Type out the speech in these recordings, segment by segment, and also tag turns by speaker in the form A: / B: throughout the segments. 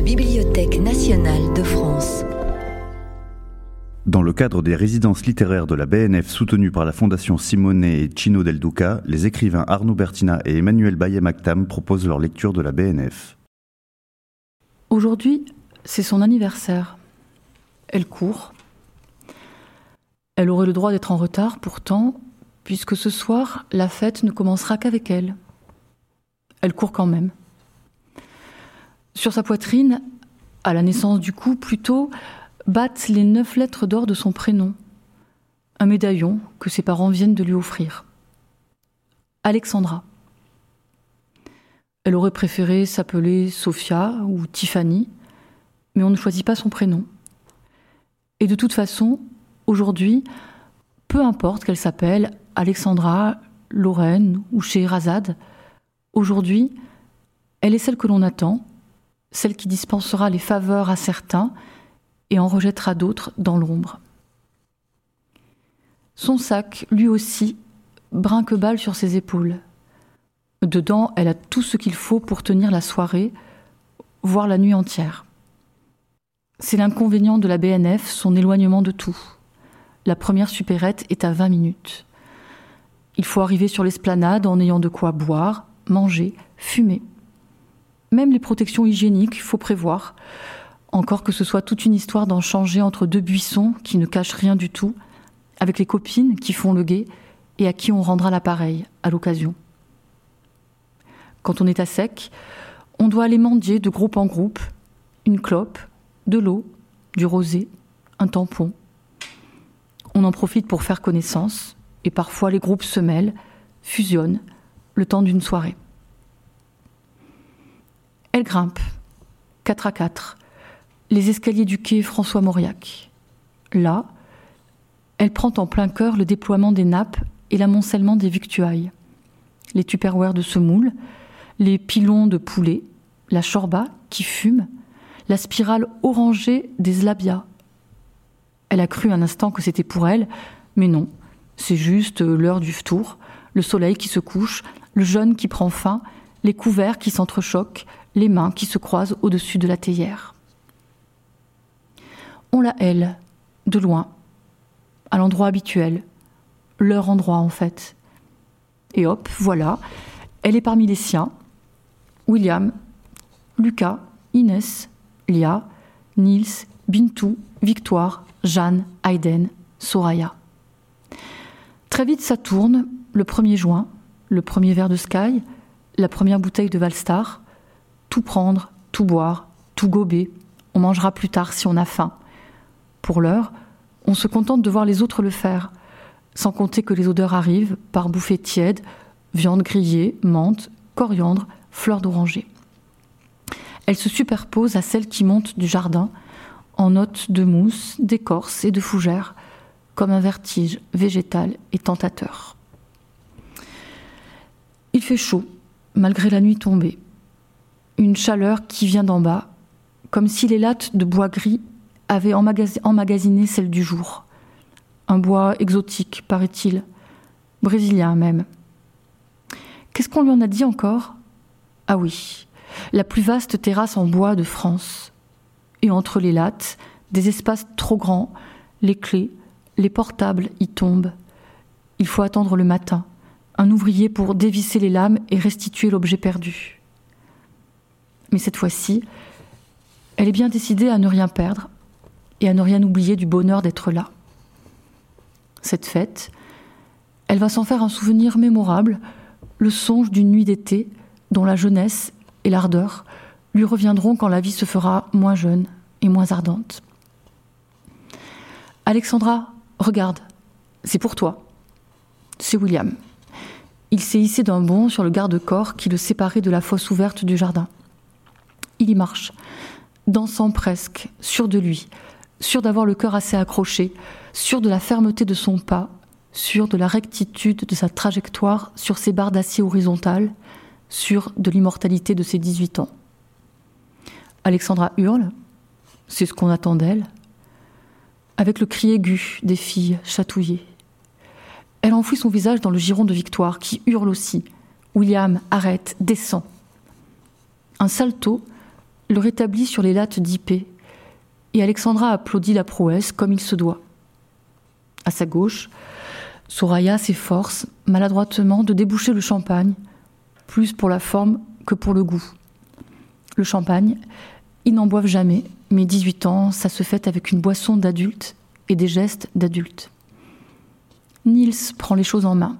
A: la Bibliothèque nationale de France.
B: Dans le cadre des résidences littéraires de la BNF soutenues par la Fondation Simone et Chino del Duca, les écrivains Arnaud Bertina et Emmanuel Baye-Mactam proposent leur lecture de la BNF.
C: Aujourd'hui, c'est son anniversaire. Elle court. Elle aurait le droit d'être en retard, pourtant, puisque ce soir, la fête ne commencera qu'avec elle. Elle court quand même. Sur sa poitrine, à la naissance du cou plutôt, battent les neuf lettres d'or de son prénom, un médaillon que ses parents viennent de lui offrir. Alexandra. Elle aurait préféré s'appeler Sophia ou Tiffany, mais on ne choisit pas son prénom. Et de toute façon, aujourd'hui, peu importe qu'elle s'appelle Alexandra, Lorraine ou Scheherazade, aujourd'hui, elle est celle que l'on attend, celle qui dispensera les faveurs à certains et en rejettera d'autres dans l'ombre. Son sac, lui aussi, brinque-balle sur ses épaules. Dedans, elle a tout ce qu'il faut pour tenir la soirée, voire la nuit entière. C'est l'inconvénient de la BNF, son éloignement de tout. La première supérette est à 20 minutes. Il faut arriver sur l'esplanade en ayant de quoi boire, manger, fumer. Même les protections hygiéniques, il faut prévoir. Encore que ce soit toute une histoire d'en changer entre deux buissons qui ne cachent rien du tout, avec les copines qui font le guet et à qui on rendra l'appareil à l'occasion. Quand on est à sec, on doit aller mendier de groupe en groupe, une clope, de l'eau, du rosé, un tampon. On en profite pour faire connaissance, et parfois les groupes se mêlent, fusionnent, le temps d'une soirée. Elle grimpe, quatre à quatre, les escaliers du quai François Mauriac. Là, elle prend en plein cœur le déploiement des nappes et l'amoncellement des victuailles. Les tupperwares de semoule, les pilons de poulet, la chorba qui fume, la spirale orangée des zlabia. Elle a cru un instant que c'était pour elle, mais non, c'est juste l'heure du tour, le soleil qui se couche, le jeûne qui prend fin, les couverts qui s'entrechoquent, les mains qui se croisent au-dessus de la théière on la elle, de loin, à l'endroit habituel, leur endroit en fait. Et hop, voilà, elle est parmi les siens. William, Lucas, Inès, Lia, Nils, Bintou, Victoire, Jeanne, Hayden, Soraya. Très vite, ça tourne, le 1er juin, le premier verre de Sky, la première bouteille de Valstar. Tout prendre, tout boire, tout gober. On mangera plus tard si on a faim. Pour l'heure, on se contente de voir les autres le faire, sans compter que les odeurs arrivent par bouffées tièdes, viande grillée, menthe, coriandre, fleurs d'oranger. Elles se superposent à celles qui montent du jardin, en notes de mousse, d'écorce et de fougères, comme un vertige végétal et tentateur. Il fait chaud, malgré la nuit tombée. Une chaleur qui vient d'en bas, comme si les lattes de bois gris avait emmagasiné celle du jour. Un bois exotique, paraît-il, brésilien même. Qu'est-ce qu'on lui en a dit encore? Ah oui, la plus vaste terrasse en bois de France. Et entre les lattes, des espaces trop grands, les clés, les portables y tombent. Il faut attendre le matin, un ouvrier pour dévisser les lames et restituer l'objet perdu. Mais cette fois-ci, elle est bien décidée à ne rien perdre, et à ne rien oublier du bonheur d'être là. Cette fête, elle va s'en faire un souvenir mémorable, le songe d'une nuit d'été dont la jeunesse et l'ardeur lui reviendront quand la vie se fera moins jeune et moins ardente. Alexandra, regarde, c'est pour toi. C'est William. Il s'est hissé d'un bond sur le garde-corps qui le séparait de la fosse ouverte du jardin. Il y marche, dansant presque, sûr de lui, sûr d'avoir le cœur assez accroché, sûr de la fermeté de son pas, sûr de la rectitude de sa trajectoire sur ses barres d'acier horizontales, sûr de l'immortalité de ses 18 ans. Alexandra hurle, c'est ce qu'on attend d'elle, avec le cri aigu des filles chatouillées. Elle enfouit son visage dans le giron de Victoire, qui hurle aussi. William, arrête, descend. Un salto, le rétablit sur les lattes d'Ipé, et Alexandra applaudit la prouesse comme il se doit. À sa gauche, Soraya s'efforce maladroitement de déboucher le champagne, plus pour la forme que pour le goût. Le champagne, ils n'en boivent jamais, mais 18 ans, ça se fait avec une boisson d'adulte et des gestes d'adulte. Niels prend les choses en main.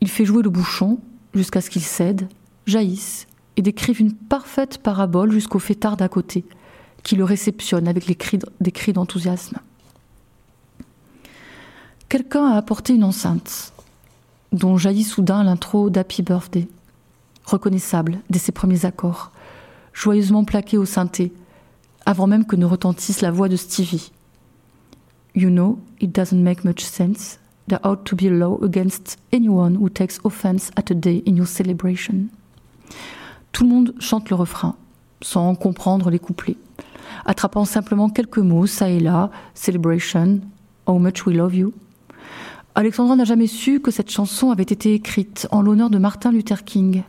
C: Il fait jouer le bouchon jusqu'à ce qu'il cède, jaillisse et décrive une parfaite parabole jusqu'au fêtard d'à côté, qui le réceptionne avec des cris d'enthousiasme. Quelqu'un a apporté une enceinte, dont jaillit soudain l'intro d'Happy Birthday, reconnaissable dès ses premiers accords, joyeusement plaqué au synthé, avant même que ne retentisse la voix de Stevie. You know, it doesn't make much sense. There ought to be a law against anyone who takes offense at a day in your celebration. Tout le monde chante le refrain, sans comprendre les couplets, attrapant simplement quelques mots, ça et là, celebration, how much we love you. Alexandra n'a jamais su que cette chanson avait été écrite en l'honneur de Martin Luther King.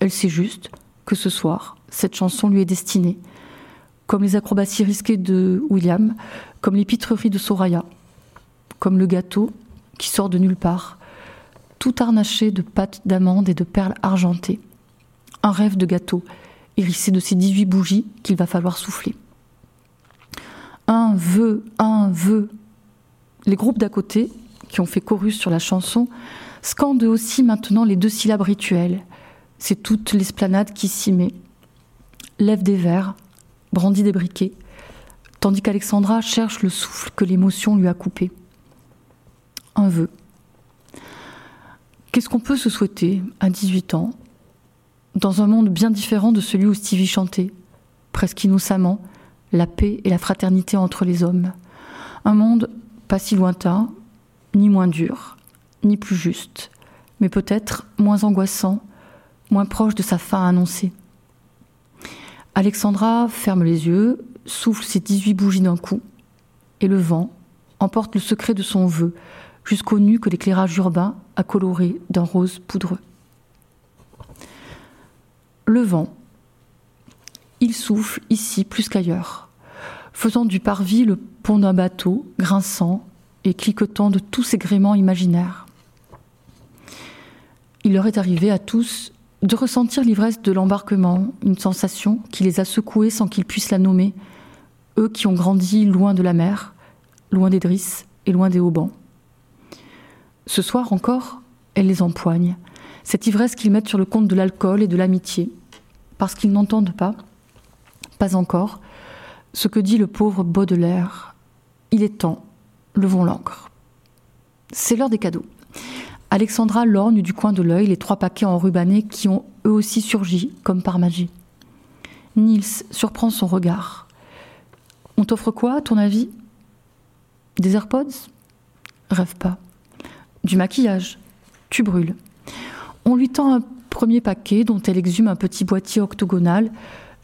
C: Elle sait juste que ce soir, cette chanson lui est destinée, comme les acrobaties risquées de William, comme les pitreries de Soraya, comme le gâteau qui sort de nulle part, tout harnaché de pâtes d'amandes et de perles argentées. Un rêve de gâteau, hérissé de ces 18 bougies qu'il va falloir souffler. Un vœu, un vœu. Les groupes d'à côté, qui ont fait chorus sur la chanson, scandent aussi maintenant les deux syllabes rituelles. C'est toute l'esplanade qui s'y met. Lève des verres, brandit des briquets, tandis qu'Alexandra cherche le souffle que l'émotion lui a coupé. Un vœu. Qu'est-ce qu'on peut se souhaiter à 18 ans, dans un monde bien différent de celui où Stevie chantait, presque innocemment, la paix et la fraternité entre les hommes? Un monde pas si lointain, ni moins dur, ni plus juste, mais peut-être moins angoissant, moins proche de sa fin annoncée. Alexandra ferme les yeux, souffle ses 18 bougies d'un coup, et le vent emporte le secret de son vœu jusqu'aux nues que l'éclairage urbain a coloré d'un rose poudreux. Le vent, il souffle ici plus qu'ailleurs, faisant du parvis le pont d'un bateau, grinçant et cliquetant de tous ses gréements imaginaires. Il leur est arrivé à tous de ressentir l'ivresse de l'embarquement, une sensation qui les a secoués sans qu'ils puissent la nommer, eux qui ont grandi loin de la mer, loin des drisses et loin des haubans. Ce soir encore, elle les empoigne, cette ivresse qu'ils mettent sur le compte de l'alcool et de l'amitié, parce qu'ils n'entendent pas, pas encore, ce que dit le pauvre Baudelaire. Il est temps, levons l'encre. C'est l'heure des cadeaux. Alexandra lorgne du coin de l'œil les trois paquets enrubannés qui ont eux aussi surgi comme par magie. Niels surprend son regard. On t'offre quoi, à ton avis? Des AirPods? Rêve pas. Du maquillage Tu brûles. On lui tend un premier paquet dont elle exhume un petit boîtier octogonal,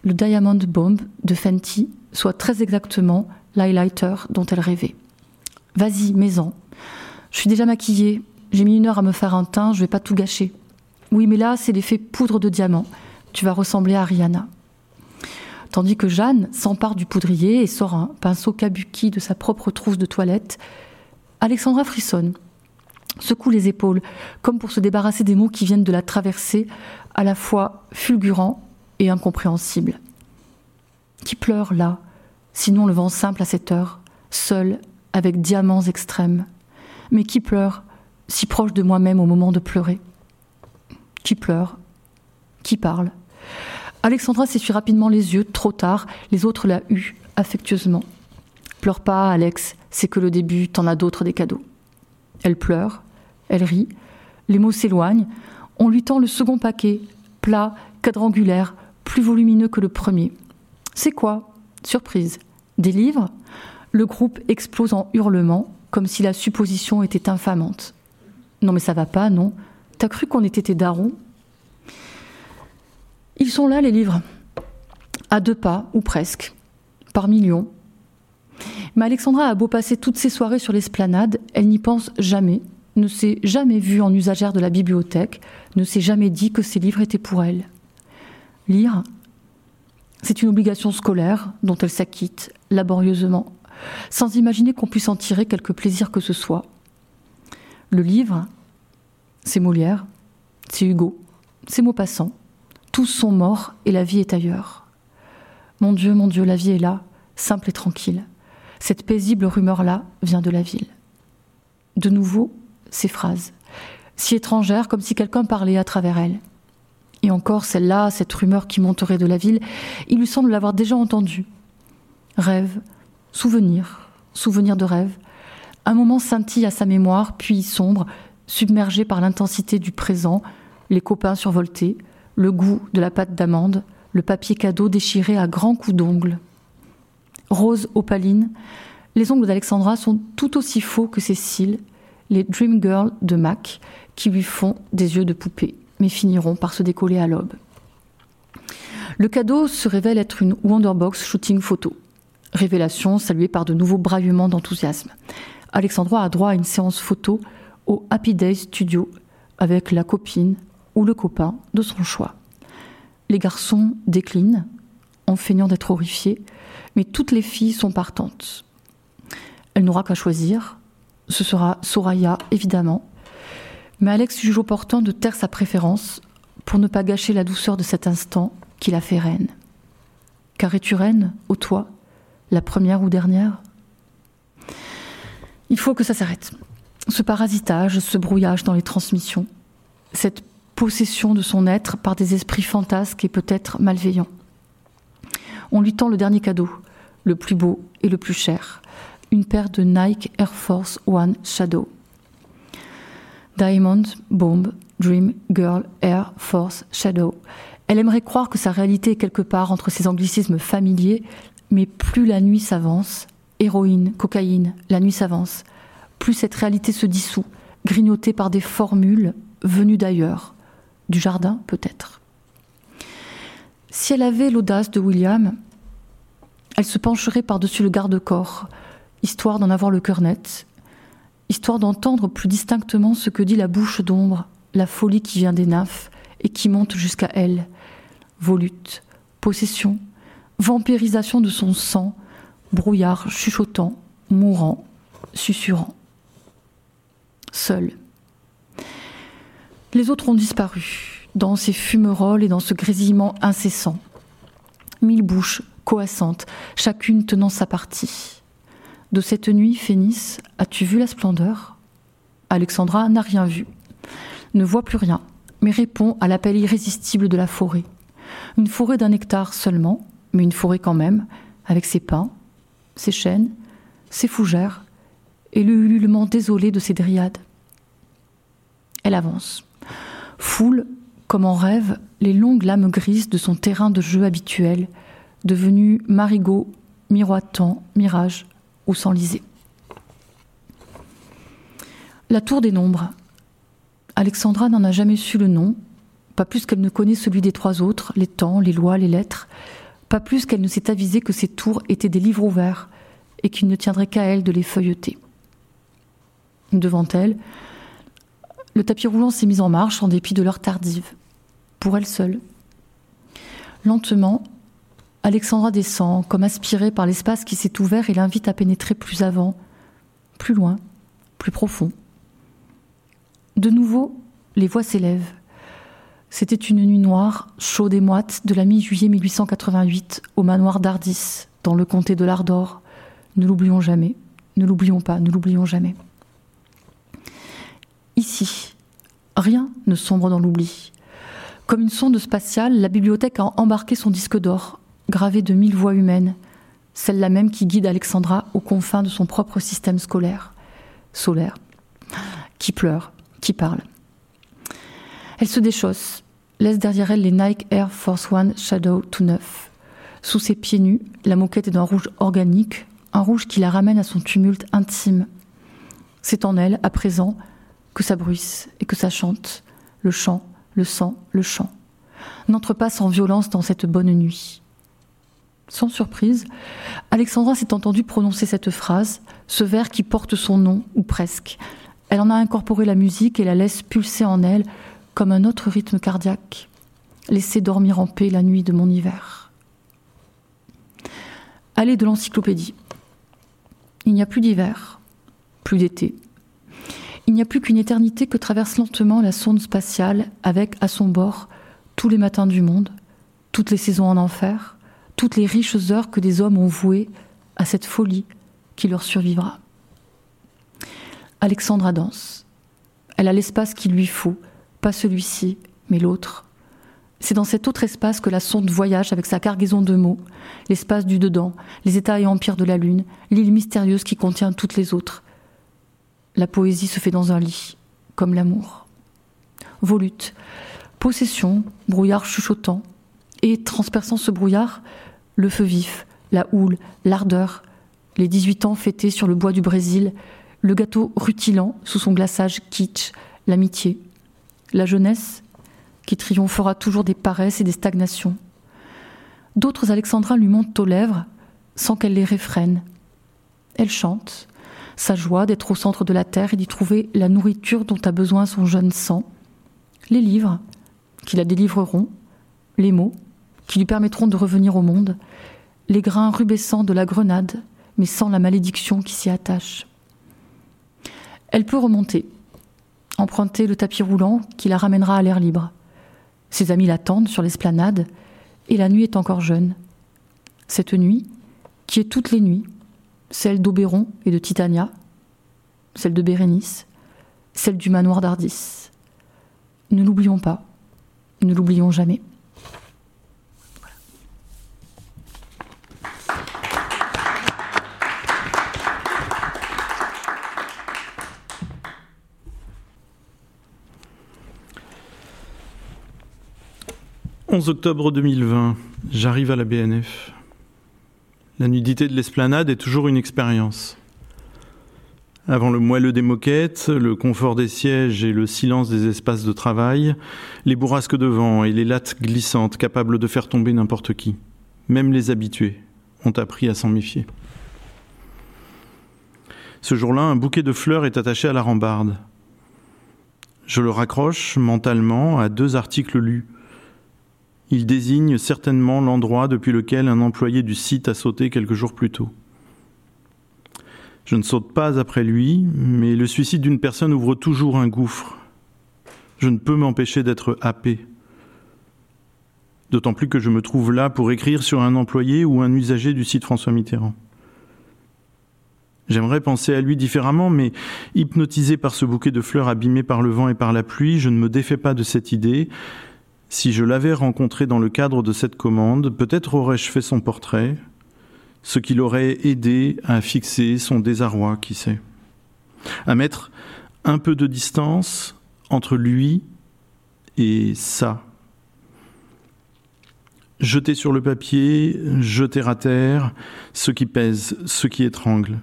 C: le Diamond Bomb de Fenty, soit très exactement l'highlighter dont elle rêvait. Vas-y, mets-en. Je suis déjà maquillée, j'ai mis une heure à me faire un teint, je vais pas tout gâcher. Oui, mais là, c'est l'effet poudre de diamant. Tu vas ressembler à Rihanna. Tandis que Jeanne s'empare du poudrier et sort un pinceau kabuki de sa propre trousse de toilette, Alexandra frissonne, secoue les épaules, comme pour se débarrasser des mots qui viennent de la traverser, à la fois fulgurants et incompréhensibles. Qui pleure là, sinon le vent simple à cette heure, seul, avec diamants extrêmes? Mais qui pleure si proche de moi-même au moment de pleurer. Qui pleure Qui parle Alexandra s'essuie rapidement les yeux, trop tard, les autres la huent affectueusement. Pleure pas, Alex, c'est que le début, t'en as d'autres des cadeaux. Elle pleure, elle rit, les mots s'éloignent, on lui tend le second paquet, plat, quadrangulaire, plus volumineux que le premier. C'est quoi? Surprise. Des livres? Le groupe explose en hurlements, comme si la supposition était infamante. Non mais ça va pas, non T'as cru qu'on était tes darons? Ils sont là, les livres. À deux pas, ou presque. Par millions. Mais Alexandra a beau passer toutes ses soirées sur l'esplanade, elle n'y pense jamais, ne s'est jamais vue en usagère de la bibliothèque, ne s'est jamais dit que ces livres étaient pour elle. Lire C'est une obligation scolaire dont elle s'acquitte laborieusement, sans imaginer qu'on puisse en tirer quelque plaisir que ce soit. Le livre, c'est Molière, c'est Hugo, c'est Maupassant. Tous sont morts et la vie est ailleurs. Mon Dieu, mon Dieu, la vie est là, simple et tranquille. Cette paisible rumeur-là vient de la ville. De nouveau, ces phrases, si étrangères comme si quelqu'un parlait à travers elles. Et encore celle-là, cette rumeur qui monterait de la ville, il lui semble l'avoir déjà entendue. Rêve, souvenir, souvenir de rêve. Un moment scintille à sa mémoire, puis sombre, submergé par l'intensité du présent, les copains survoltés, le goût de la pâte d'amande, le papier cadeau déchiré à grands coups d'ongles. Rose opaline, les ongles d'Alexandra sont tout aussi faux que ses cils, les Dream Girls de Mac, qui lui font des yeux de poupée mais finiront par se décoller à l'aube. Le cadeau se révèle être une Wonderbox shooting photo. Révélation saluée par de nouveaux braillements d'enthousiasme. Alexandra a droit à une séance photo au Happy Day Studio avec la copine ou le copain de son choix. Les garçons déclinent en feignant d'être horrifiés, mais toutes les filles sont partantes. Elle n'aura qu'à choisir. Ce sera Soraya, évidemment, mais Alex juge opportun de taire sa préférence pour ne pas gâcher la douceur de cet instant qui la fait reine. Car es-tu reine, ô toi, la première ou dernière? Il faut que ça s'arrête. Ce parasitage, ce brouillage dans les transmissions, cette possession de son être par des esprits fantasques et peut-être malveillants. On lui tend le dernier cadeau, le plus beau et le plus cher, une paire de Nike Air Force One Shadow. Diamond, Bomb, Dream, Girl, Air, Force, Shadow. Elle aimerait croire que sa réalité est quelque part entre ces anglicismes familiers, mais plus la nuit s'avance, héroïne, cocaïne, la nuit s'avance, plus cette réalité se dissout, grignotée par des formules venues d'ailleurs, du jardin peut-être. Si elle avait l'audace de William, elle se pencherait par-dessus le garde-corps, histoire d'en avoir le cœur net, histoire d'entendre plus distinctement ce que dit la bouche d'ombre, la folie qui vient des nymphes et qui monte jusqu'à elle. Volute, possession, vampirisation de son sang, brouillard chuchotant, mourant, susurrant. Seul. Les autres ont disparu, dans ces fumerolles et dans ce grésillement incessant. Mille bouches coassantes, chacune tenant sa partie. De cette nuit, Phénis, as-tu vu la splendeur? Alexandra n'a rien vu, ne voit plus rien, mais répond à l'appel irrésistible de la forêt. Une forêt d'un hectare seulement, mais une forêt quand même, avec ses pins, ses chênes, ses fougères, et le ululement désolé de ses dryades. Elle avance, foule, comme en rêve, les longues lames grises de son terrain de jeu habituel, devenu marigot, miroitant, mirage, ou s'enliser. La tour des nombres. Alexandra n'en a jamais su le nom, pas plus qu'elle ne connaît celui des trois autres, les temps, les lois, les lettres, pas plus qu'elle ne s'est avisée que ces tours étaient des livres ouverts et qu'il ne tiendrait qu'à elle de les feuilleter. Devant elle, le tapis roulant s'est mis en marche en dépit de l'heure tardive, pour elle seule. Lentement, Alexandra descend, comme aspirée par l'espace qui s'est ouvert et l'invite à pénétrer plus avant, plus loin, plus profond. De nouveau, les voix s'élèvent. C'était une nuit noire, chaude et moite, de la mi-juillet 1888, au manoir d'Ardis, dans le comté de l'Ardor. Ne l'oublions jamais, ne l'oublions pas, ne l'oublions jamais. Ici, rien ne sombre dans l'oubli. Comme une sonde spatiale, la bibliothèque a embarqué son disque d'or, gravée de mille voix humaines, celle-là même qui guide Alexandra aux confins de son propre système scolaire, solaire, qui pleure, qui parle. Elle se déchausse, laisse derrière elle les Nike Air Force One Shadow tout neuf. Sous ses pieds nus, la moquette est d'un rouge organique, un rouge qui la ramène à son tumulte intime. C'est en elle, à présent, que ça bruisse et que ça chante, le chant, le sang, le chant. N'entre pas sans violence dans cette bonne nuit. Sans surprise, Alexandra s'est entendue prononcer cette phrase, ce vers qui porte son nom, ou presque. Elle en a incorporé la musique et la laisse pulser en elle comme un autre rythme cardiaque. Laissez dormir en paix la nuit de mon hiver. Allée de l'encyclopédie. Il n'y a plus d'hiver, plus d'été. Il n'y a plus qu'une éternité que traverse lentement la sonde spatiale avec à son bord tous les matins du monde, toutes les saisons en enfer, toutes les riches heures que des hommes ont vouées à cette folie qui leur survivra. Alexandra danse. Elle a l'espace qu'il lui faut, pas celui-ci, mais l'autre. C'est dans cet autre espace que la sonde voyage avec sa cargaison de mots, l'espace du dedans, les états et empires de la Lune, l'île mystérieuse qui contient toutes les autres. La poésie se fait dans un lit, comme l'amour. Volute, possession, brouillard chuchotant, et transperçant ce brouillard, le feu vif, la houle, l'ardeur, les 18 ans fêtés sur le bois du Brésil, le gâteau rutilant sous son glaçage kitsch, l'amitié, la jeunesse qui triomphera toujours des paresses et des stagnations. D'autres alexandrins lui montent aux lèvres sans qu'elle les réfrène. Elle chante, sa joie d'être au centre de la terre et d'y trouver la nourriture dont a besoin son jeune sang, les livres qui la délivreront, les mots qui lui permettront de revenir au monde, les grains rubescents de la grenade, mais sans la malédiction qui s'y attache. Elle peut remonter, emprunter le tapis roulant qui la ramènera à l'air libre. Ses amis l'attendent sur l'esplanade, et la nuit est encore jeune. Cette nuit, qui est toutes les nuits, celle d'Oberon et de Titania, celle de Bérénice, celle du manoir d'Ardis. Ne l'oublions pas, ne l'oublions jamais.
D: 11 octobre 2020, j'arrive à la BNF. La nudité de l'esplanade est toujours une expérience. Avant le moelleux des moquettes, le confort des sièges et le silence des espaces de travail, les bourrasques de vent et les lattes glissantes capables de faire tomber n'importe qui, même les habitués, ont appris à s'en méfier. Ce jour-là, un bouquet de fleurs est attaché à la rambarde. Je le raccroche mentalement à deux articles lus il désigne certainement l'endroit depuis lequel un employé du site a sauté quelques jours plus tôt. Je ne saute pas après lui, mais le suicide d'une personne ouvre toujours un gouffre. Je ne peux m'empêcher d'être happé. D'autant plus que je me trouve là pour écrire sur un employé ou un usager du site François Mitterrand. J'aimerais penser à lui différemment, mais hypnotisé par ce bouquet de fleurs abîmé par le vent et par la pluie, je ne me défais pas de cette idée si je l'avais rencontré dans le cadre de cette commande, peut-être aurais-je fait son portrait, ce qui l'aurait aidé à fixer son désarroi, qui sait, à mettre un peu de distance entre lui et ça. Jeter sur le papier, jeter à terre ce qui pèse, ce qui étrangle.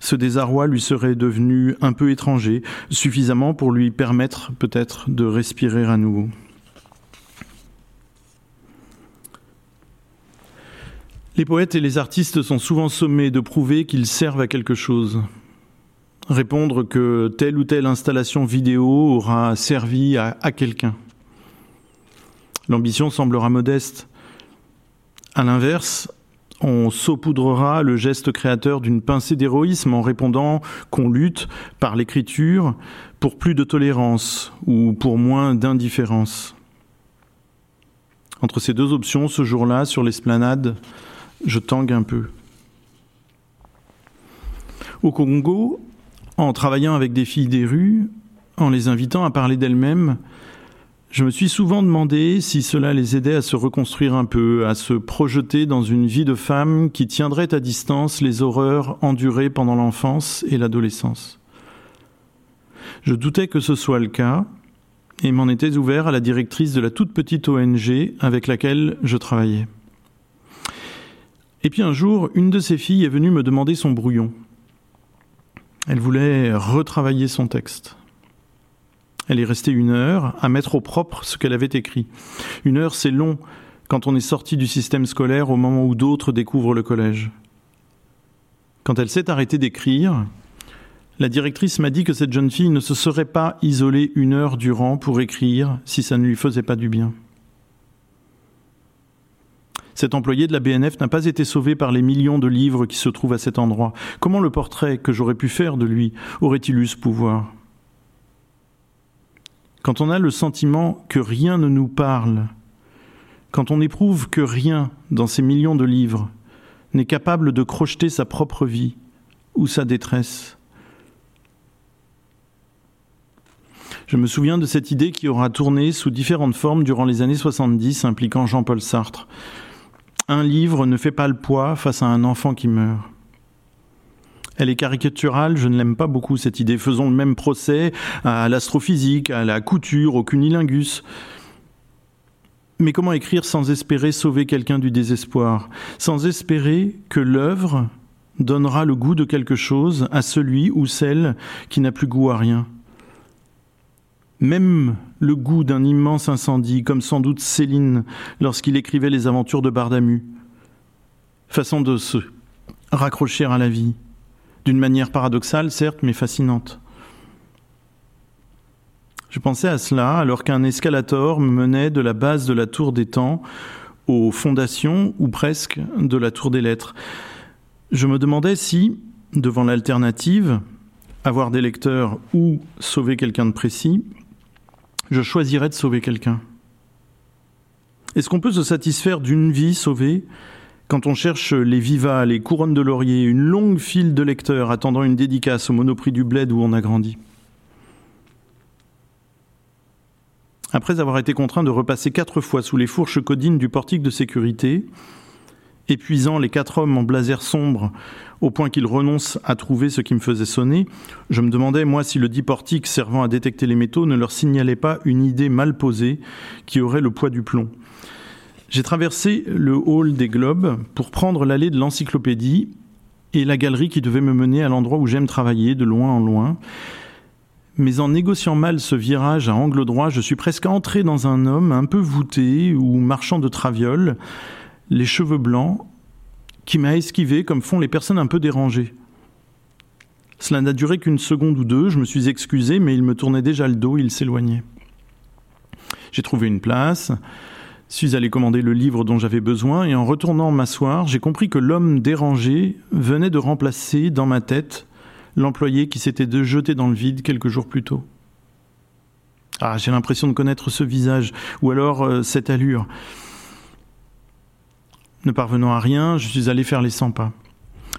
D: Ce désarroi lui serait devenu un peu étranger, suffisamment pour lui permettre peut-être de respirer à nouveau. Les poètes et les artistes sont souvent sommés de prouver qu'ils servent à quelque chose. Répondre que telle ou telle installation vidéo aura servi à, quelqu'un. L'ambition semblera modeste. À l'inverse, on saupoudrera le geste créateur d'une pincée d'héroïsme en répondant qu'on lutte par l'écriture pour plus de tolérance ou pour moins d'indifférence. Entre ces deux options, ce jour-là, sur l'esplanade, je tangue un peu. Au Congo, en travaillant avec des filles des rues, en les invitant à parler d'elles-mêmes, je me suis souvent demandé si cela les aidait à se reconstruire un peu, à se projeter dans une vie de femme qui tiendrait à distance les horreurs endurées pendant l'enfance et l'adolescence. Je doutais que ce soit le cas et m'en étais ouvert à la directrice de la toute petite ONG avec laquelle je travaillais. Et puis un jour, une de ses filles est venue me demander son brouillon. Elle voulait retravailler son texte. Elle est restée une heure à mettre au propre ce qu'elle avait écrit. Une heure, c'est long quand on est sorti du système scolaire au moment où d'autres découvrent le collège. Quand elle s'est arrêtée d'écrire, la directrice m'a dit que cette jeune fille ne se serait pas isolée une heure durant pour écrire si ça ne lui faisait pas du bien. Cet employé de la BNF n'a pas été sauvé par les millions de livres qui se trouvent à cet endroit. Comment le portrait que j'aurais pu faire de lui aurait-il eu ce pouvoir? Quand on a le sentiment que rien ne nous parle, quand on éprouve que rien dans ces millions de livres n'est capable de crocheter sa propre vie ou sa détresse, Je me souviens de cette idée qui aura tourné sous différentes formes durant les années 70 impliquant Jean-Paul Sartre. Un livre ne fait pas le poids face à un enfant qui meurt. Elle est caricaturale, je ne l'aime pas beaucoup cette idée. Faisons le même procès à l'astrophysique, à la couture, au cunilingus. Mais comment écrire sans espérer sauver quelqu'un du désespoir? Sans espérer que l'œuvre donnera le goût de quelque chose à celui ou celle qui n'a plus goût à rien même le goût d'un immense incendie, comme sans doute Céline lorsqu'il écrivait les aventures de Bardamu. Façon de se raccrocher à la vie, d'une manière paradoxale, certes, mais fascinante. Je pensais à cela alors qu'un escalator me menait de la base de la tour des temps aux fondations, ou presque, de la tour des lettres. Je me demandais si, devant l'alternative, avoir des lecteurs ou sauver quelqu'un de précis, je choisirais de sauver quelqu'un. Est-ce qu'on peut se satisfaire d'une vie sauvée quand on cherche les vivas, les couronnes de laurier, une longue file de lecteurs attendant une dédicace au monoprix du bled où on a grandi? Après avoir été contraint de repasser quatre fois sous les fourches codines du portique de sécurité, épuisant les quatre hommes en blazer sombre au point qu'ils renoncent à trouver ce qui me faisait sonner, je me demandais, moi, si le dit portique servant à détecter les métaux ne leur signalait pas une idée mal posée qui aurait le poids du plomb. J'ai traversé le hall des globes pour prendre l'allée de l'encyclopédie et la galerie qui devait me mener à l'endroit où j'aime travailler, de loin en loin. Mais en négociant mal ce virage à angle droit, je suis presque entré dans un homme un peu voûté ou marchand de traviole, les cheveux blancs, qui m'a esquivé comme font les personnes un peu dérangées. Cela n'a duré qu'une seconde ou deux, je me suis excusé, mais il me tournait déjà le dos, il s'éloignait. J'ai trouvé une place, suis allé commander le livre dont j'avais besoin, et en retournant m'asseoir, j'ai compris que l'homme dérangé venait de remplacer, dans ma tête, l'employé qui s'était jeté dans le vide quelques jours plus tôt. Ah, j'ai l'impression de connaître ce visage, ou alors euh, cette allure. Ne parvenant à rien, je suis allé faire les 100 pas.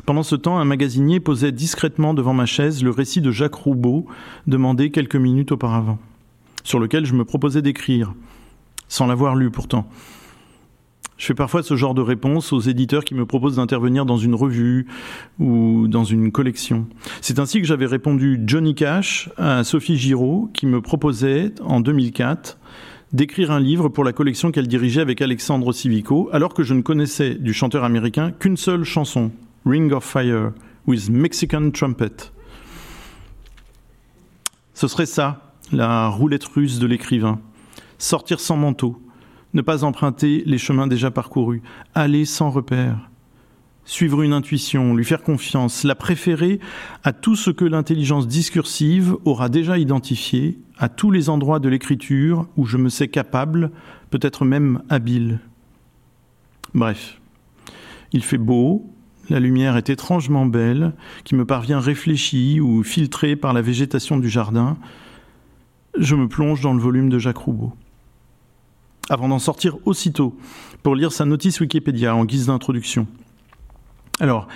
D: Pendant ce temps, un magasinier posait discrètement devant ma chaise le récit de Jacques Roubaud, demandé quelques minutes auparavant, sur lequel je me proposais d'écrire, sans l'avoir lu pourtant. Je fais parfois ce genre de réponse aux éditeurs qui me proposent d'intervenir dans une revue ou dans une collection. C'est ainsi que j'avais répondu Johnny Cash à Sophie Giraud, qui me proposait en 2004 d'écrire un livre pour la collection qu'elle dirigeait avec Alexandre Civico, alors que je ne connaissais du chanteur américain qu'une seule chanson, Ring of Fire, with Mexican Trumpet. Ce serait ça, la roulette russe de l'écrivain. Sortir sans manteau, ne pas emprunter les chemins déjà parcourus, aller sans repère, suivre une intuition, lui faire confiance, la préférer à tout ce que l'intelligence discursive aura déjà identifié, à tous les endroits de l'écriture où je me sais capable, peut-être même habile. Bref, il fait beau, la lumière est étrangement belle, qui me parvient réfléchie ou filtrée par la végétation du jardin. Je me plonge dans le volume de Jacques Roubaud. Avant d'en sortir aussitôt, pour lire sa notice Wikipédia en guise d'introduction. Alors,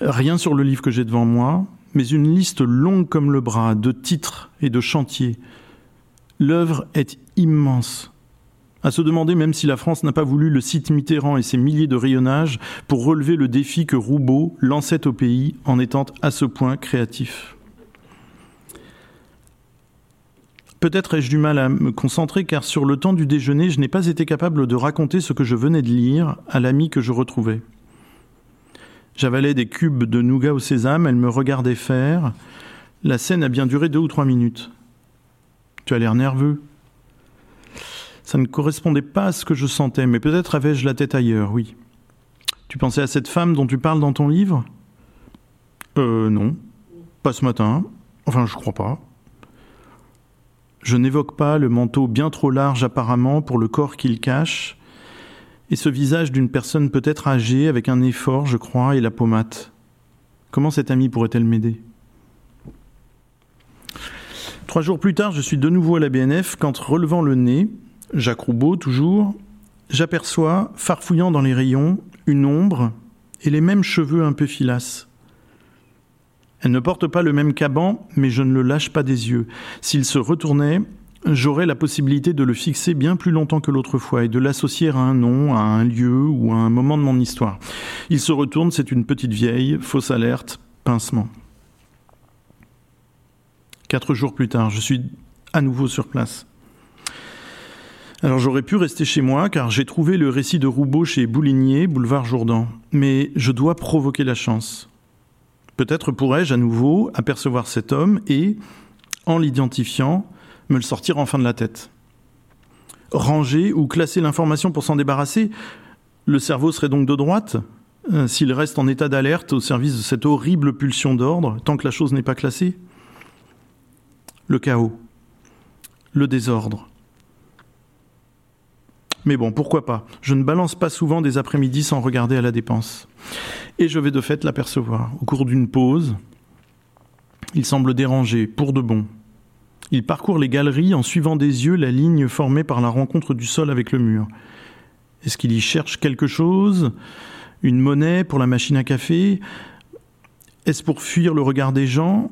D: rien sur le livre que j'ai devant moi, mais une liste longue comme le bras de titres et de chantiers. L'œuvre est immense. À se demander même si la France n'a pas voulu le site Mitterrand et ses milliers de rayonnages pour relever le défi que Roubaud lançait au pays en étant à ce point créatif. Peut-être ai-je du mal à me concentrer car sur le temps du déjeuner, je n'ai pas été capable de raconter ce que je venais de lire à l'ami que je retrouvais. J'avalais des cubes de nougat au sésame, elle me regardait faire. La scène a bien duré deux ou trois minutes. Tu as l'air nerveux. Ça ne correspondait pas à ce que je sentais, mais peut-être avais-je la tête ailleurs, oui. Tu pensais à cette femme dont tu parles dans ton livre? Euh, non. Pas ce matin. Enfin, je crois pas. Je n'évoque pas le manteau bien trop large apparemment pour le corps qu'il cache, et ce visage d'une personne peut-être âgée, avec un effort, je crois, et la pommade. Comment cette amie pourrait-elle m'aider? Trois jours plus tard, je suis de nouveau à la BNF quand, relevant le nez, Jacques Roubaud toujours, j'aperçois, farfouillant dans les rayons, une ombre et les mêmes cheveux un peu filasses. Elle ne porte pas le même caban, mais je ne le lâche pas des yeux. S'il se retournait, j'aurais la possibilité de le fixer bien plus longtemps que l'autre fois et de l'associer à un nom, à un lieu ou à un moment de mon histoire. Il se retourne, c'est une petite vieille, fausse alerte, pincement. Quatre jours plus tard, je suis à nouveau sur place. Alors j'aurais pu rester chez moi car j'ai trouvé le récit de Roubaud chez Boulinier, boulevard Jourdan. Mais je dois provoquer la chance. Peut-être pourrais-je à nouveau apercevoir cet homme et, en l'identifiant, me le sortir enfin de la tête. Ranger ou classer l'information pour s'en débarrasser, le cerveau serait donc de droite euh, s'il reste en état d'alerte au service de cette horrible pulsion d'ordre tant que la chose n'est pas classée Le chaos, le désordre, mais bon, pourquoi pas? Je ne balance pas souvent des après-midi sans regarder à la dépense. Et je vais de fait l'apercevoir. Au cours d'une pause, il semble dérangé, pour de bon. Il parcourt les galeries en suivant des yeux la ligne formée par la rencontre du sol avec le mur. Est-ce qu'il y cherche quelque chose? Une monnaie pour la machine à café? Est-ce pour fuir le regard des gens?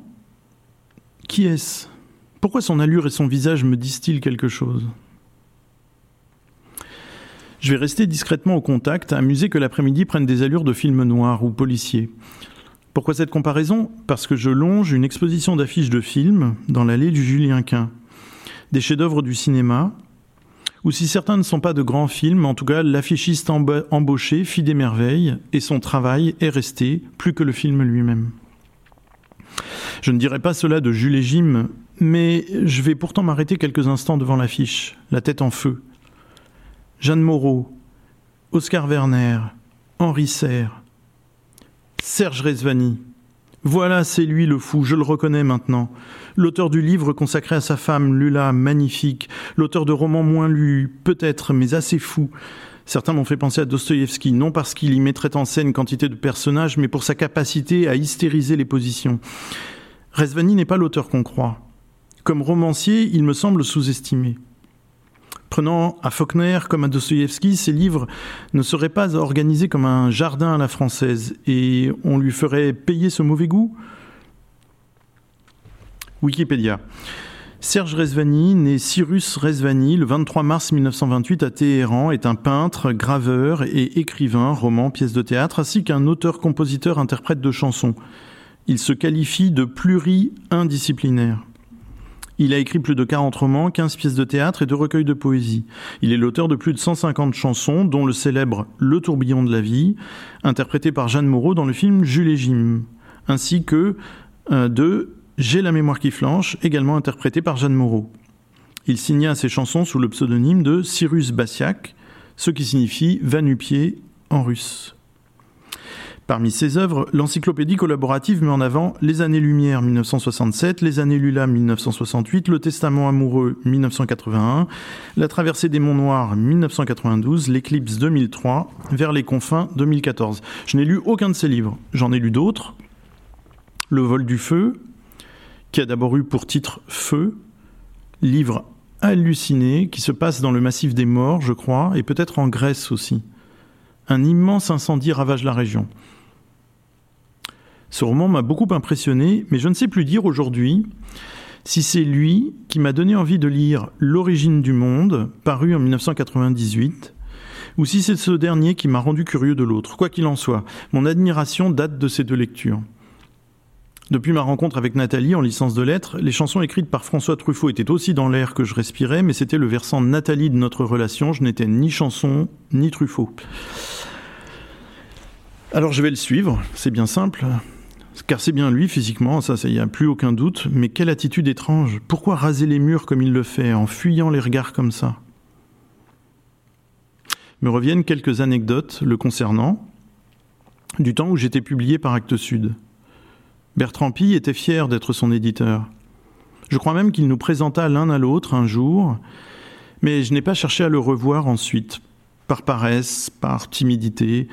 D: Qui est-ce? Pourquoi son allure et son visage me disent-ils quelque chose? Je vais rester discrètement au contact, amusé que l'après-midi prenne des allures de film noir ou policier. Pourquoi cette comparaison? Parce que je longe une exposition d'affiches de films dans l'allée du Julien Quint. Des chefs-d'œuvre du cinéma, ou si certains ne sont pas de grands films, en tout cas l'affichiste embauché fit des merveilles et son travail est resté plus que le film lui-même. Je ne dirai pas cela de Jules et Jim, mais je vais pourtant m'arrêter quelques instants devant l'affiche, la tête en feu, Jeanne Moreau, Oscar Werner, Henri Serre, Serge Rezvani. Voilà, c'est lui le fou, je le reconnais maintenant. L'auteur du livre consacré à sa femme, Lula, magnifique. L'auteur de romans moins lus, peut-être, mais assez fous. Certains m'ont fait penser à Dostoïevski, non parce qu'il y mettrait en scène quantité de personnages, mais pour sa capacité à hystériser les positions. Rezvani n'est pas l'auteur qu'on croit. Comme romancier, il me semble sous-estimé. Prenant à Faulkner comme à Dostoïevski, ses livres ne seraient pas organisés comme un jardin à la française et on lui ferait payer ce mauvais goût? Wikipédia. Serge Rezvani, né Cyrus Rezvani le 23 mars 1928 à Téhéran, est un peintre, graveur et écrivain, roman, pièce de théâtre, ainsi qu'un auteur-compositeur-interprète de chansons. Il se qualifie de pluri-indisciplinaire. Il a écrit plus de 40 romans, 15 pièces de théâtre et deux recueils de poésie. Il est l'auteur de plus de 150 chansons, dont le célèbre Le tourbillon de la vie, interprété par Jeanne Moreau dans le film Jules et Jim, ainsi que euh, de J'ai la mémoire qui flanche, également interprété par Jeanne Moreau. Il signa ses chansons sous le pseudonyme de Cyrus Bassiac, ce qui signifie va-nu-pied en russe. Parmi ses œuvres, l'encyclopédie collaborative met en avant Les années-lumière 1967, Les années Lula 1968, Le testament amoureux 1981, La traversée des monts noirs 1992, L'éclipse 2003, Vers les confins 2014. Je n'ai lu aucun de ces livres, j'en ai lu d'autres. Le vol du feu, qui a d'abord eu pour titre Feu, livre halluciné qui se passe dans le massif des morts, je crois, et peut-être en Grèce aussi. Un immense incendie ravage la région. Ce roman m'a beaucoup impressionné, mais je ne sais plus dire aujourd'hui si c'est lui qui m'a donné envie de lire L'origine du monde, paru en 1998, ou si c'est ce dernier qui m'a rendu curieux de l'autre. Quoi qu'il en soit, mon admiration date de ces deux lectures. Depuis ma rencontre avec Nathalie en licence de lettres, les chansons écrites par François Truffaut étaient aussi dans l'air que je respirais, mais c'était le versant Nathalie de notre relation. Je n'étais ni chanson, ni Truffaut. Alors je vais le suivre, c'est bien simple. Car c'est bien lui physiquement, ça, il n'y a plus aucun doute, mais quelle attitude étrange. Pourquoi raser les murs comme il le fait, en fuyant les regards comme ça? Me reviennent quelques anecdotes le concernant, du temps où j'étais publié par Actes Sud. Bertrand Pille était fier d'être son éditeur. Je crois même qu'il nous présenta l'un à l'autre un jour, mais je n'ai pas cherché à le revoir ensuite. par paresse, par timidité.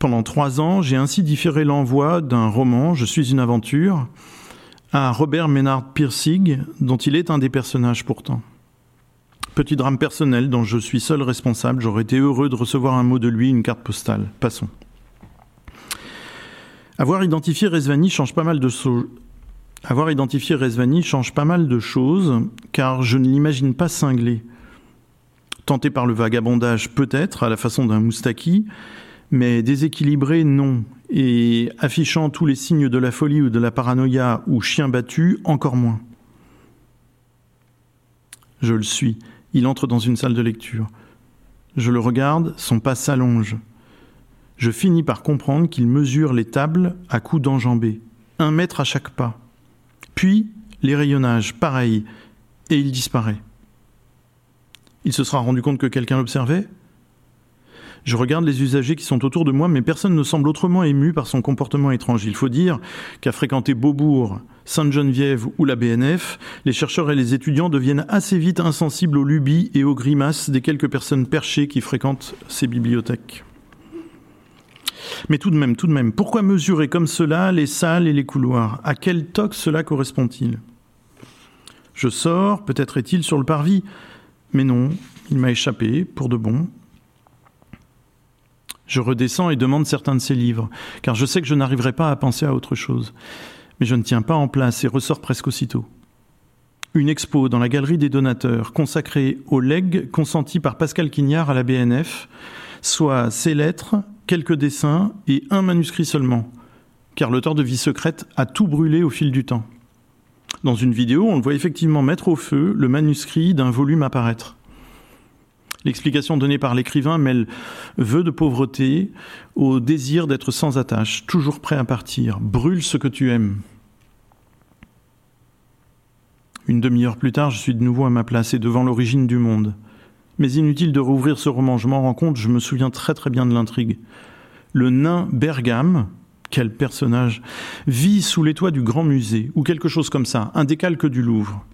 D: Pendant trois ans, j'ai ainsi différé l'envoi d'un roman, Je suis une aventure, à Robert Ménard Pirsig, dont il est un des personnages pourtant. Petit drame personnel dont je suis seul responsable, j'aurais été heureux de recevoir un mot de lui, une carte postale. Passons. Avoir identifié Resvani change pas mal de Avoir identifié Resvani change pas mal de choses, car je ne l'imagine pas cinglé. Tenté par le vagabondage, peut-être, à la façon d'un moustaki, mais déséquilibré, non. Et affichant tous les signes de la folie ou de la paranoïa ou chien battu, encore moins. Je le suis. Il entre dans une salle de lecture. Je le regarde, son pas s'allonge je finis par comprendre qu'il mesure les tables à coups d'enjambée, un mètre à chaque pas. Puis, les rayonnages, pareil, et il disparaît. Il se sera rendu compte que quelqu'un l'observait? Je regarde les usagers qui sont autour de moi, mais personne ne semble autrement ému par son comportement étrange. Il faut dire qu'à fréquenter Beaubourg, Sainte-Geneviève ou la BNF, les chercheurs et les étudiants deviennent assez vite insensibles aux lubies et aux grimaces des quelques personnes perchées qui fréquentent ces bibliothèques. Mais tout de même, tout de même, pourquoi mesurer comme cela les salles et les couloirs? À quel toc cela correspond-il? Je sors, peut-être est-il sur le parvis, mais non, il m'a échappé, pour de bon. Je redescends et demande certains de ses livres, car je sais que je n'arriverai pas à penser à autre chose. Mais je ne tiens pas en place et ressors presque aussitôt. Une expo dans la galerie des donateurs consacrée aux legs consentis par Pascal Quignard à la BNF, soit ses lettres quelques dessins et un manuscrit seulement, car l'auteur de Vie secrète a tout brûlé au fil du temps. Dans une vidéo, on le voit effectivement mettre au feu le manuscrit d'un volume apparaître. L'explication donnée par l'écrivain mêle vœu de pauvreté au désir d'être sans attache, toujours prêt à partir. Brûle ce que tu aimes. Une demi-heure plus tard, je suis de nouveau à ma place et devant l'origine du monde. Mais inutile de rouvrir ce roman, je m'en rends compte, je me souviens très très bien de l'intrigue. Le nain Bergame, quel personnage, vit sous les toits du grand musée, ou quelque chose comme ça, un décalque du Louvre.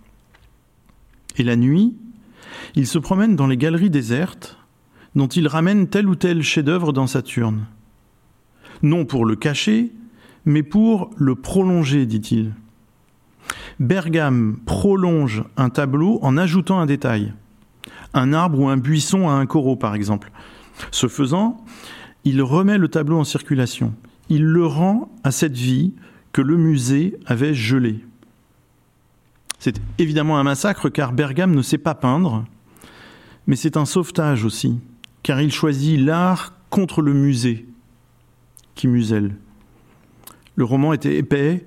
D: Et la nuit, il se promène dans les galeries désertes, dont il ramène tel ou tel chef-d'œuvre dans Saturne. Non pour le cacher, mais pour le prolonger, dit-il. Bergame prolonge un tableau en ajoutant un détail un arbre ou un buisson à un coraux, par exemple. Ce faisant, il remet le tableau en circulation. Il le rend à cette vie que le musée avait gelée. C'est évidemment un massacre car Bergame ne sait pas peindre, mais c'est un sauvetage aussi, car il choisit l'art contre le musée qui muselle. Le roman était épais,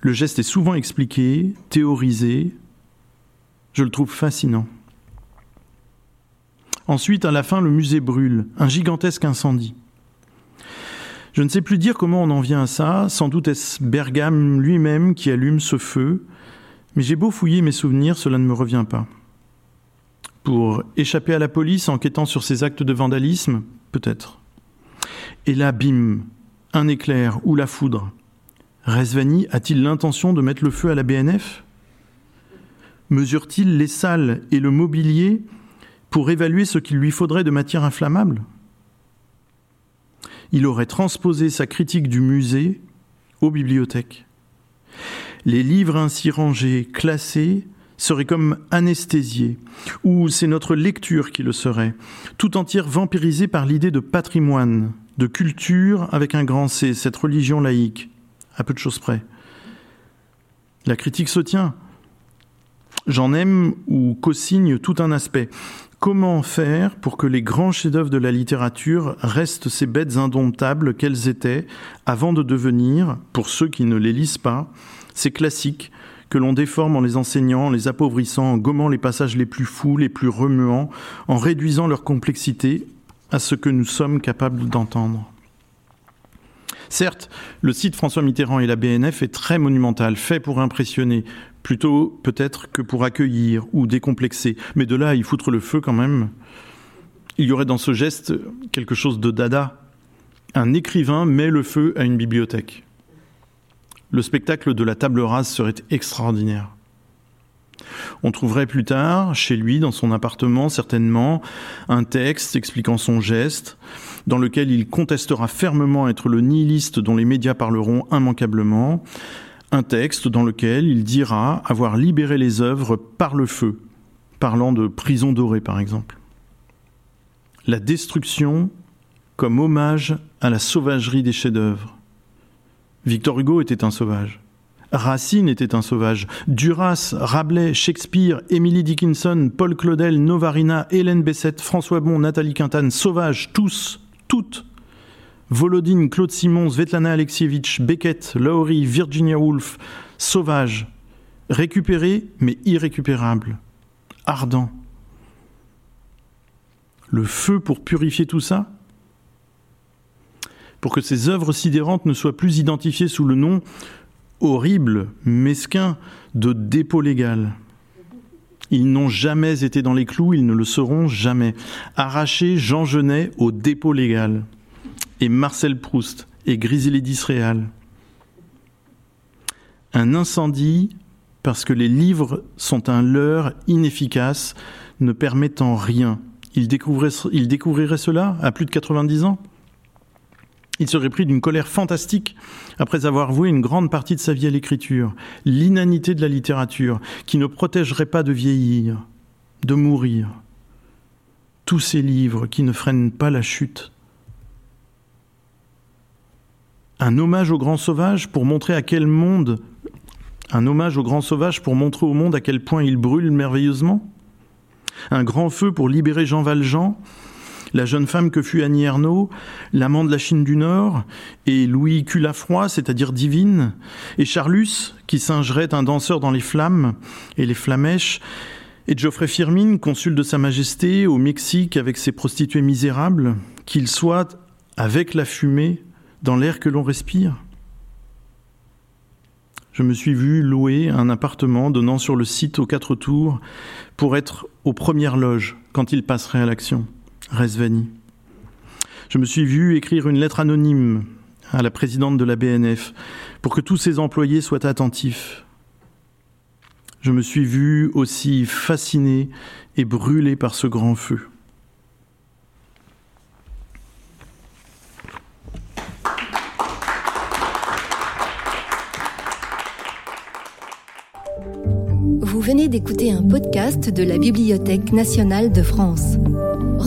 D: le geste est souvent expliqué, théorisé. Je le trouve fascinant. Ensuite, à la fin, le musée brûle, un gigantesque incendie. Je ne sais plus dire comment on en vient à ça, sans doute est-ce Bergame lui-même qui allume ce feu, mais j'ai beau fouiller mes souvenirs, cela ne me revient pas. Pour échapper à la police en quêtant sur ces actes de vandalisme, peut-être. Et là, bim, un éclair ou la foudre. Resvani a-t-il l'intention de mettre le feu à la BNF Mesure-t-il les salles et le mobilier pour évaluer ce qu'il lui faudrait de matière inflammable? Il aurait transposé sa critique du musée aux bibliothèques. Les livres ainsi rangés, classés, seraient comme anesthésiés, ou c'est notre lecture qui le serait, tout entière vampirisée par l'idée de patrimoine, de culture avec un grand C, cette religion laïque, à peu de choses près. La critique se tient. J'en aime ou co-signe tout un aspect. Comment faire pour que les grands chefs-d'œuvre de la littérature restent ces bêtes indomptables qu'elles étaient avant de devenir, pour ceux qui ne les lisent pas, ces classiques que l'on déforme en les enseignant, en les appauvrissant, en gommant les passages les plus fous, les plus remuants, en réduisant leur complexité à ce que nous sommes capables d'entendre. Certes, le site François Mitterrand et la BNF est très monumental, fait pour impressionner, plutôt peut-être que pour accueillir ou décomplexer. Mais de là à y foutre le feu quand même, il y aurait dans ce geste quelque chose de dada. Un écrivain met le feu à une bibliothèque. Le spectacle de la table rase serait extraordinaire. On trouverait plus tard, chez lui, dans son appartement, certainement, un texte expliquant son geste, dans lequel il contestera fermement être le nihiliste dont les médias parleront immanquablement, un texte dans lequel il dira avoir libéré les œuvres par le feu, parlant de prison dorée par exemple. La destruction comme hommage à la sauvagerie des chefs-d'œuvre. Victor Hugo était un sauvage. Racine était un sauvage. Duras, Rabelais, Shakespeare, Emily Dickinson, Paul Claudel, Novarina, Hélène Bessette, François Bon, Nathalie Quintane, sauvages, tous, toutes. Volodine, Claude Simon, Svetlana Alexievitch, Beckett, Laurie, Virginia Woolf, sauvages, récupérés mais irrécupérables, ardents. Le feu pour purifier tout ça? Pour que ces œuvres sidérantes ne soient plus identifiées sous le nom horrible, mesquin de dépôt légal. Ils n'ont jamais été dans les clous, ils ne le seront jamais. Arracher Jean Genet au dépôt légal. Et Marcel Proust et Griselidis Réal. Un incendie parce que les livres sont un leurre inefficace, ne permettant rien. Il découvrirait, il découvrirait cela à plus de 90 ans? Il serait pris d'une colère fantastique après avoir voué une grande partie de sa vie à l'écriture, l'inanité de la littérature, qui ne protégerait pas de vieillir, de mourir. Tous ces livres qui ne freinent pas la chute. Un hommage au grand sauvage pour montrer à quel monde, un hommage au grand sauvage pour montrer au monde à quel point il brûle merveilleusement. Un grand feu pour libérer Jean Valjean, la jeune femme que fut Annie Ernaux, l'amant de la Chine du Nord, et Louis Culafroy, c'est-à-dire divine, et Charlus, qui singerait un danseur dans les flammes et les flamèches, et Geoffrey Firmin, consul de Sa Majesté au Mexique avec ses prostituées misérables, qu'il soit, avec la fumée, dans l'air que l'on respire je me suis vu louer un appartement donnant sur le site aux quatre tours pour être aux premières loges quand il passerait à l'action. Resvani. Je me suis vu écrire une lettre anonyme à la présidente de la BNF pour que tous ses employés soient attentifs. Je me suis vu aussi fasciné et brûlé par ce grand feu.
A: Vous venez d'écouter un podcast de la Bibliothèque nationale de France.